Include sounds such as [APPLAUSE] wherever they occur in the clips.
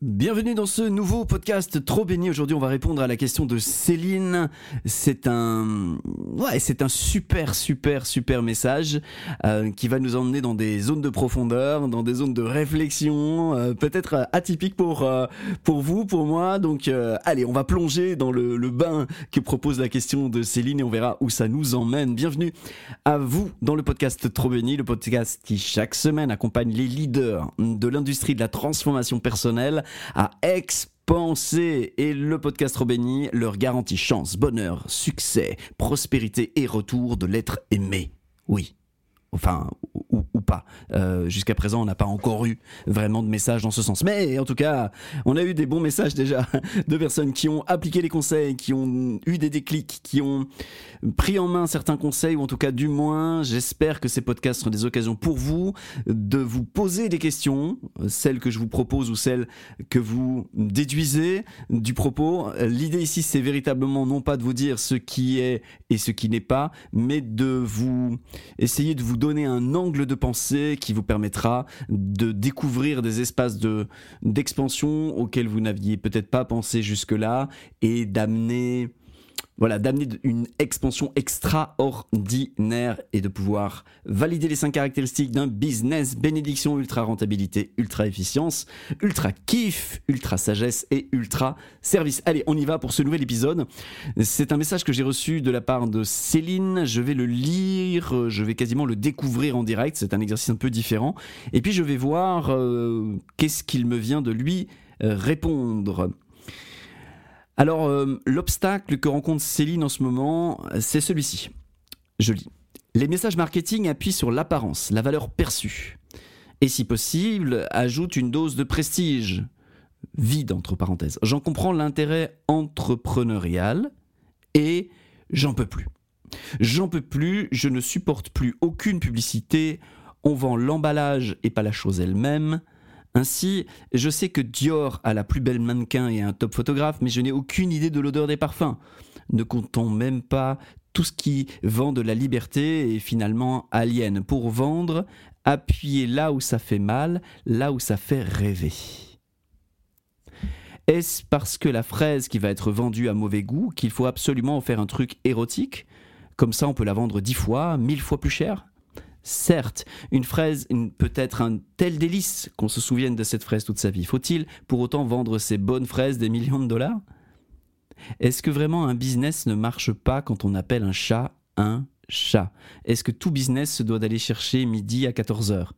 Bienvenue dans ce nouveau podcast trop béni. Aujourd'hui, on va répondre à la question de Céline. C'est un, ouais, c'est un super, super, super message euh, qui va nous emmener dans des zones de profondeur, dans des zones de réflexion, euh, peut-être atypiques pour euh, pour vous, pour moi. Donc, allez, on va plonger dans le, le bain que propose la question de Céline et on verra où ça nous emmène. Bienvenue à vous dans le podcast trop béni, le podcast qui chaque semaine accompagne les leaders de l'industrie de la transformation personnelle à expanser. Et le podcast Robéni leur garantit chance, bonheur, succès, prospérité et retour de l'être aimé. Oui. Enfin, ou, pas. Euh, jusqu'à présent, on n'a pas encore eu vraiment de message dans ce sens. Mais en tout cas, on a eu des bons messages déjà de personnes qui ont appliqué les conseils, qui ont eu des déclics, qui ont pris en main certains conseils, ou en tout cas du moins, j'espère que ces podcasts seront des occasions pour vous de vous poser des questions, celles que je vous propose ou celles que vous déduisez du propos. L'idée ici, c'est véritablement non pas de vous dire ce qui est et ce qui n'est pas, mais de vous essayer de vous donner un angle de pensée qui vous permettra de découvrir des espaces de d'expansion auxquels vous n'aviez peut-être pas pensé jusque-là et d'amener voilà, d'amener une expansion extraordinaire et de pouvoir valider les cinq caractéristiques d'un business bénédiction, ultra rentabilité, ultra efficience, ultra kiff, ultra sagesse et ultra service. Allez, on y va pour ce nouvel épisode. C'est un message que j'ai reçu de la part de Céline. Je vais le lire, je vais quasiment le découvrir en direct. C'est un exercice un peu différent. Et puis je vais voir euh, qu'est-ce qu'il me vient de lui euh, répondre. Alors, euh, l'obstacle que rencontre Céline en ce moment, c'est celui-ci. Je lis. Les messages marketing appuient sur l'apparence, la valeur perçue. Et si possible, ajoutent une dose de prestige. Vide, entre parenthèses. J'en comprends l'intérêt entrepreneurial et j'en peux plus. J'en peux plus, je ne supporte plus aucune publicité. On vend l'emballage et pas la chose elle-même. Ainsi, je sais que Dior a la plus belle mannequin et un top photographe, mais je n'ai aucune idée de l'odeur des parfums. Ne comptons même pas tout ce qui vend de la liberté et finalement alien. Pour vendre, appuyez là où ça fait mal, là où ça fait rêver. Est-ce parce que la fraise qui va être vendue a mauvais goût qu'il faut absolument en faire un truc érotique? Comme ça on peut la vendre dix fois, mille fois plus cher? Certes, une fraise peut être un tel délice qu'on se souvienne de cette fraise toute sa vie. Faut-il pour autant vendre ces bonnes fraises des millions de dollars? Est-ce que vraiment un business ne marche pas quand on appelle un chat un chat? Est-ce que tout business se doit d'aller chercher midi à 14h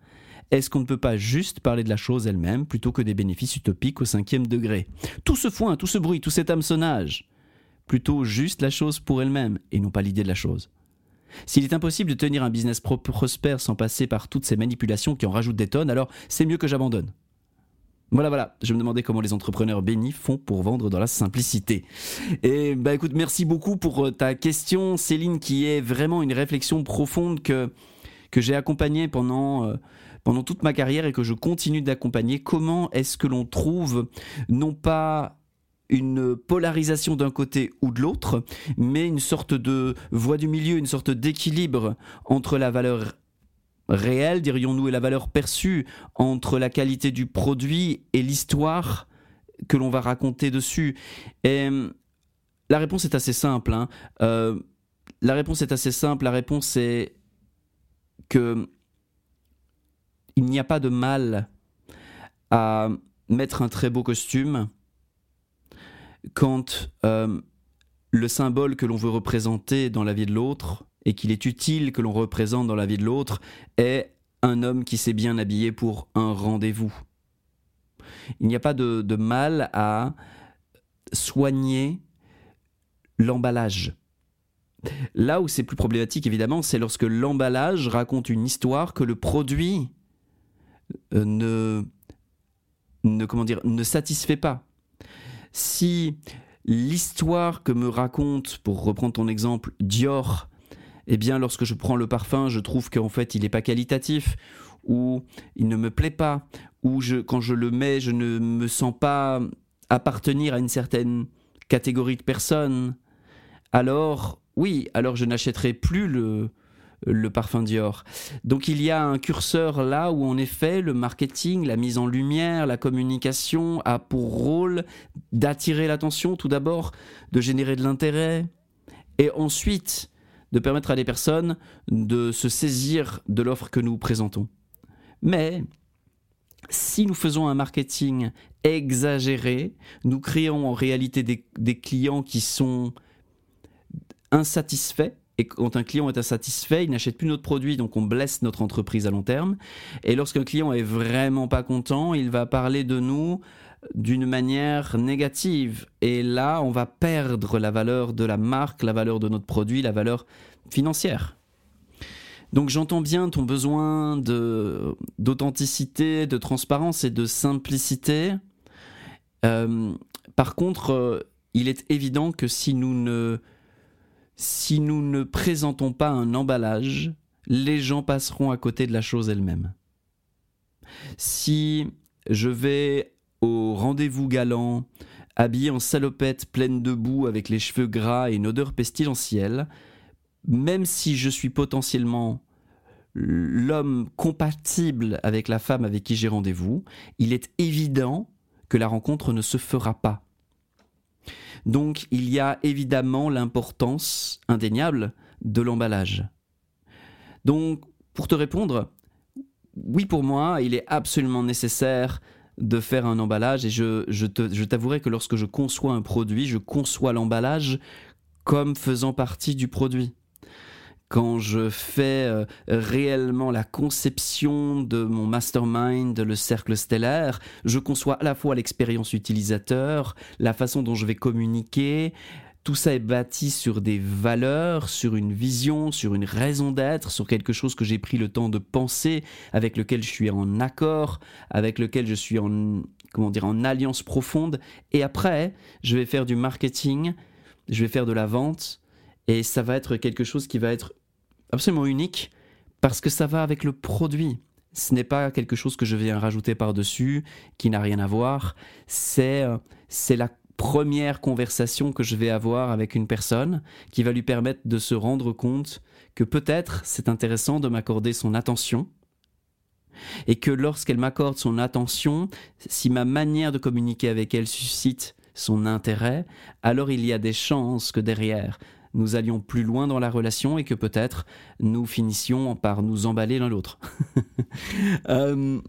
Est-ce qu'on ne peut pas juste parler de la chose elle-même plutôt que des bénéfices utopiques au cinquième degré? Tout ce foin, tout ce bruit, tout cet hameçonnage Plutôt juste la chose pour elle-même et non pas l'idée de la chose. S'il est impossible de tenir un business prospère sans passer par toutes ces manipulations qui en rajoutent des tonnes, alors c'est mieux que j'abandonne. Voilà, voilà. Je me demandais comment les entrepreneurs bénis font pour vendre dans la simplicité. Et bah écoute, merci beaucoup pour euh, ta question, Céline, qui est vraiment une réflexion profonde que, que j'ai accompagnée pendant, euh, pendant toute ma carrière et que je continue d'accompagner. Comment est-ce que l'on trouve non pas une polarisation d'un côté ou de l'autre, mais une sorte de voie du milieu, une sorte d'équilibre entre la valeur réelle, dirions-nous, et la valeur perçue, entre la qualité du produit et l'histoire que l'on va raconter dessus. Et la réponse est assez simple. Hein. Euh, la réponse est assez simple. La réponse est que il n'y a pas de mal à mettre un très beau costume quand euh, le symbole que l'on veut représenter dans la vie de l'autre et qu'il est utile que l'on représente dans la vie de l'autre est un homme qui s'est bien habillé pour un rendez-vous. Il n'y a pas de, de mal à soigner l'emballage. Là où c'est plus problématique, évidemment, c'est lorsque l'emballage raconte une histoire que le produit euh, ne, ne, comment dire, ne satisfait pas si l'histoire que me raconte, pour reprendre ton exemple, Dior, eh bien, lorsque je prends le parfum, je trouve qu'en fait, il n'est pas qualitatif, ou il ne me plaît pas, ou quand je le mets, je ne me sens pas appartenir à une certaine catégorie de personnes, alors, oui, alors je n'achèterai plus le, le parfum Dior. Donc il y a un curseur là où en effet le marketing, la mise en lumière, la communication a pour rôle d'attirer l'attention tout d'abord, de générer de l'intérêt et ensuite de permettre à des personnes de se saisir de l'offre que nous présentons. Mais si nous faisons un marketing exagéré, nous créons en réalité des, clients qui sont insatisfaits. Et quand un client est insatisfait, il n'achète plus notre produit, donc on blesse notre entreprise à long terme. Et lorsqu'un client est vraiment pas content, il va parler de nous d'une manière négative. Et là, on va perdre la valeur de la marque, la valeur de notre produit, la valeur financière. Donc j'entends bien ton besoin d'authenticité, de transparence et de simplicité. Euh, par contre, euh, il est évident que si nous ne si nous ne présentons pas un emballage, les gens passeront à côté de la chose elle-même. Si je vais au rendez-vous galant, habillé en salopette pleine de boue avec les cheveux gras et une odeur pestilentielle, même si je suis potentiellement l'homme compatible avec la femme avec qui j'ai rendez-vous, il est évident que la rencontre ne se fera pas. Donc il y a évidemment l'importance indéniable de l'emballage. Donc pour te répondre, oui pour moi, il est absolument nécessaire de faire un emballage et je, je t'avouerai que lorsque je conçois un produit, je conçois l'emballage comme faisant partie du produit quand je fais euh, réellement la conception de mon mastermind, le cercle stellaire, je conçois à la fois l'expérience utilisateur, la façon dont je vais communiquer, tout ça est bâti sur des valeurs, sur une vision, sur une raison d'être, sur quelque chose que j'ai pris le temps de penser, avec lequel je suis en accord, avec lequel je suis en, comment dire, en alliance profonde. Et après, je vais faire du marketing, je vais faire de la vente, et ça va être quelque chose qui va être absolument unique parce que ça va avec le produit. Ce n'est pas quelque chose que je viens rajouter par-dessus, qui n'a rien à voir. C'est, euh, c'est la première conversation que je vais avoir avec une personne qui va lui permettre de se rendre compte que peut-être c'est intéressant de m'accorder son attention et que lorsqu'elle m'accorde son attention, si ma manière de communiquer avec elle suscite son intérêt, alors il y a des chances que derrière, nous allions plus loin dans la relation et que peut-être nous finissions par nous emballer l'un l'autre. [LAUGHS] Euh,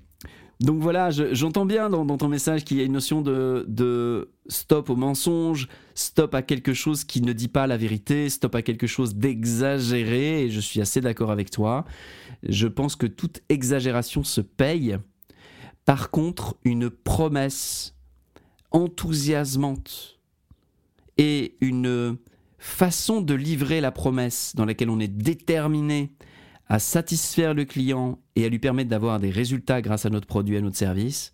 donc voilà, j'entends bien dans, ton message qu'il y a une notion de, stop au mensonge, stop à quelque chose qui ne dit pas la vérité, stop à quelque chose d'exagéré, et je suis assez d'accord avec toi. Je pense que toute exagération se paye. Par contre, une promesse enthousiasmante et une façon de livrer la promesse dans laquelle on est déterminé à satisfaire le client et à lui permettre d'avoir des résultats grâce à notre produit, à notre service,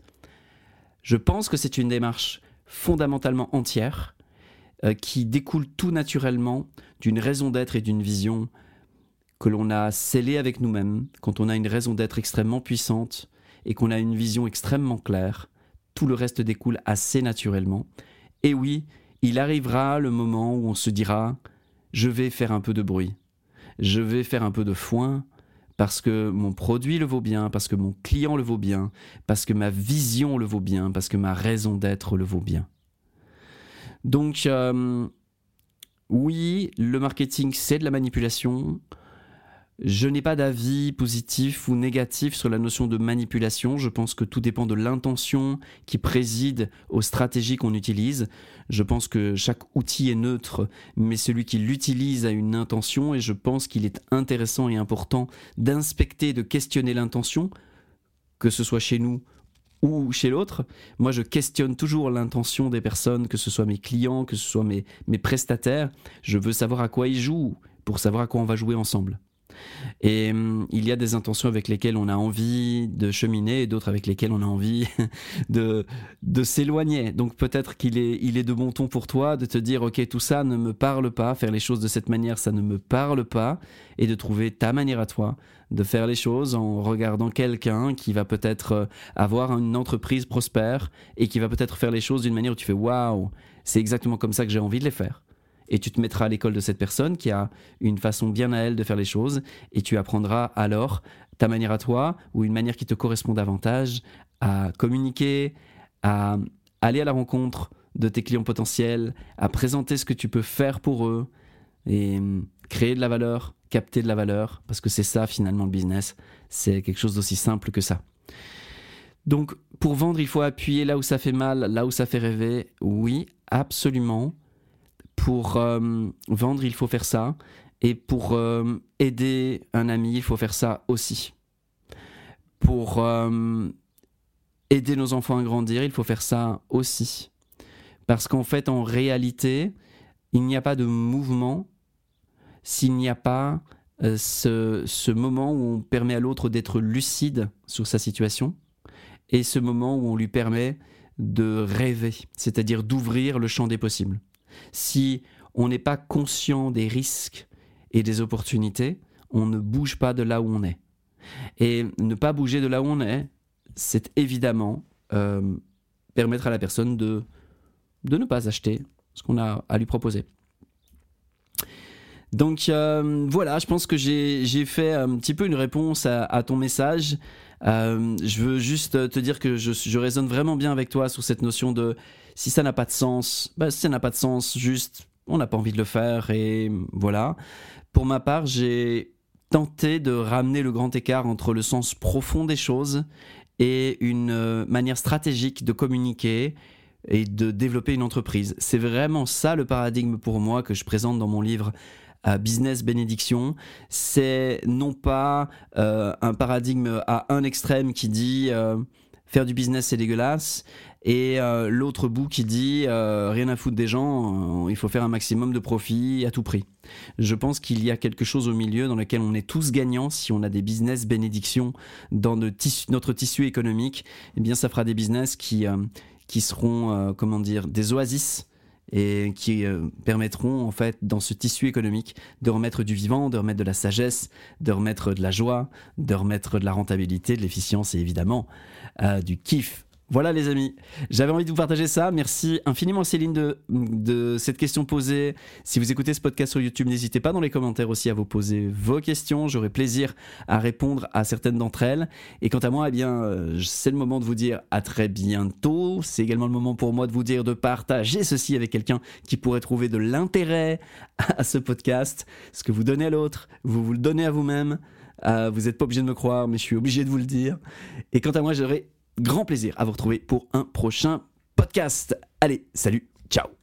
je pense que c'est une démarche fondamentalement entière euh, qui découle tout naturellement d'une raison d'être et d'une vision que l'on a scellée avec nous-mêmes, quand on a une raison d'être extrêmement puissante et qu'on a une vision extrêmement claire, tout le reste découle assez naturellement. Et oui, il arrivera le moment où on se dira je vais faire un peu de bruit, je vais faire un peu de foin parce que mon produit le vaut bien, parce que mon client le vaut bien, parce que ma vision le vaut bien, parce que ma raison d'être le vaut bien. Donc euh, oui, le marketing c'est de la manipulation, je n'ai pas d'avis positif ou négatif sur la notion de manipulation. Je pense que tout dépend de l'intention qui préside aux stratégies qu'on utilise. Je pense que chaque outil est neutre, mais celui qui l'utilise a une intention et je pense qu'il est intéressant et important d'inspecter, de questionner l'intention, que ce soit chez nous ou chez l'autre. Moi, je questionne toujours l'intention des personnes, que ce soit mes clients, que ce soit mes, mes prestataires. Je veux savoir à quoi ils jouent pour savoir à quoi on va jouer ensemble. Et hum, il y a des intentions avec lesquelles on a envie de cheminer et d'autres avec lesquelles on a envie [LAUGHS] de, de s'éloigner. Donc peut-être qu'il est, il est de bon ton pour toi de te dire, ok, tout ça ne me parle pas, faire les choses de cette manière, ça ne me parle pas, et de trouver ta manière à toi de faire les choses en regardant quelqu'un qui va peut-être euh, avoir une entreprise prospère et qui va peut-être faire les choses d'une manière où tu fais, waouh, c'est exactement comme ça que j'ai envie de les faire. Et tu te mettras à l'école de cette personne qui a une façon bien à elle de faire les choses et tu apprendras alors ta manière à toi ou une manière qui te correspond davantage à communiquer, à aller à la rencontre de tes clients potentiels, à présenter ce que tu peux faire pour eux et hum, créer de la valeur, capter de la valeur, parce que c'est ça finalement le business, c'est quelque chose d'aussi simple que ça. Donc pour vendre, il faut appuyer là où ça fait mal, là où ça fait rêver, oui, absolument. Pour hum, vendre, il faut faire ça. Et pour hum, aider un ami, il faut faire ça aussi. Pour aider nos enfants à grandir, il faut faire ça aussi. Parce qu'en fait, en réalité, il n'y a pas de mouvement s'il n'y a pas euh, ce, moment où on permet à l'autre d'être lucide sur sa situation et ce moment où on lui permet de rêver, c'est-à-dire d'ouvrir le champ des possibles. Si on n'est pas conscient des risques et des opportunités, on ne bouge pas de là où on est. Et ne pas bouger de là où on est, c'est évidemment euh, permettre à la personne de, de ne pas acheter ce qu'on a à lui proposer. Donc euh, voilà, je pense que j'ai fait un petit peu une réponse à, ton message. Euh, je veux juste te dire que je, résonne vraiment bien avec toi sur cette notion de si ça n'a pas de sens, bah, si ça n'a pas de sens, juste on n'a pas envie de le faire et voilà. Pour ma part, j'ai tenté de ramener le grand écart entre le sens profond des choses et une euh, manière stratégique de communiquer et de développer une entreprise. C'est vraiment ça le paradigme pour moi que je présente dans mon livre Business Bénédiction. C'est non pas euh, un paradigme à un extrême qui dit faire du business c'est dégueulasse et euh, l'autre bout qui dit euh, rien à foutre des gens, euh, il faut faire un maximum de profit à tout prix. Je pense qu'il y a quelque chose au milieu dans lequel on est tous gagnants si on a des business bénédictions dans notre tissu, économique. Eh bien, ça fera des business qui qui seront comment dire des oasis et qui permettront en fait dans ce tissu économique de remettre du vivant, de remettre de la sagesse, de remettre de la joie, de remettre de la rentabilité, de l'efficience et évidemment du kiff voilà les amis, j'avais envie de vous partager ça. Merci infiniment Céline de, cette question posée. Si vous écoutez ce podcast sur YouTube, n'hésitez pas dans les commentaires aussi à vous poser vos questions. J'aurai plaisir à répondre à certaines d'entre elles. Et quant à moi, eh bien, euh, c'est le moment de vous dire à très bientôt. C'est également le moment pour moi de vous dire de partager ceci avec quelqu'un qui pourrait trouver de l'intérêt à ce podcast. Ce que vous donnez à l'autre, vous vous le donnez à vous-même. Euh, vous n'êtes pas obligé de me croire, mais je suis obligé de vous le dire. Et quant à moi, j'aurai grand plaisir à vous retrouver pour un prochain podcast. Allez, salut, ciao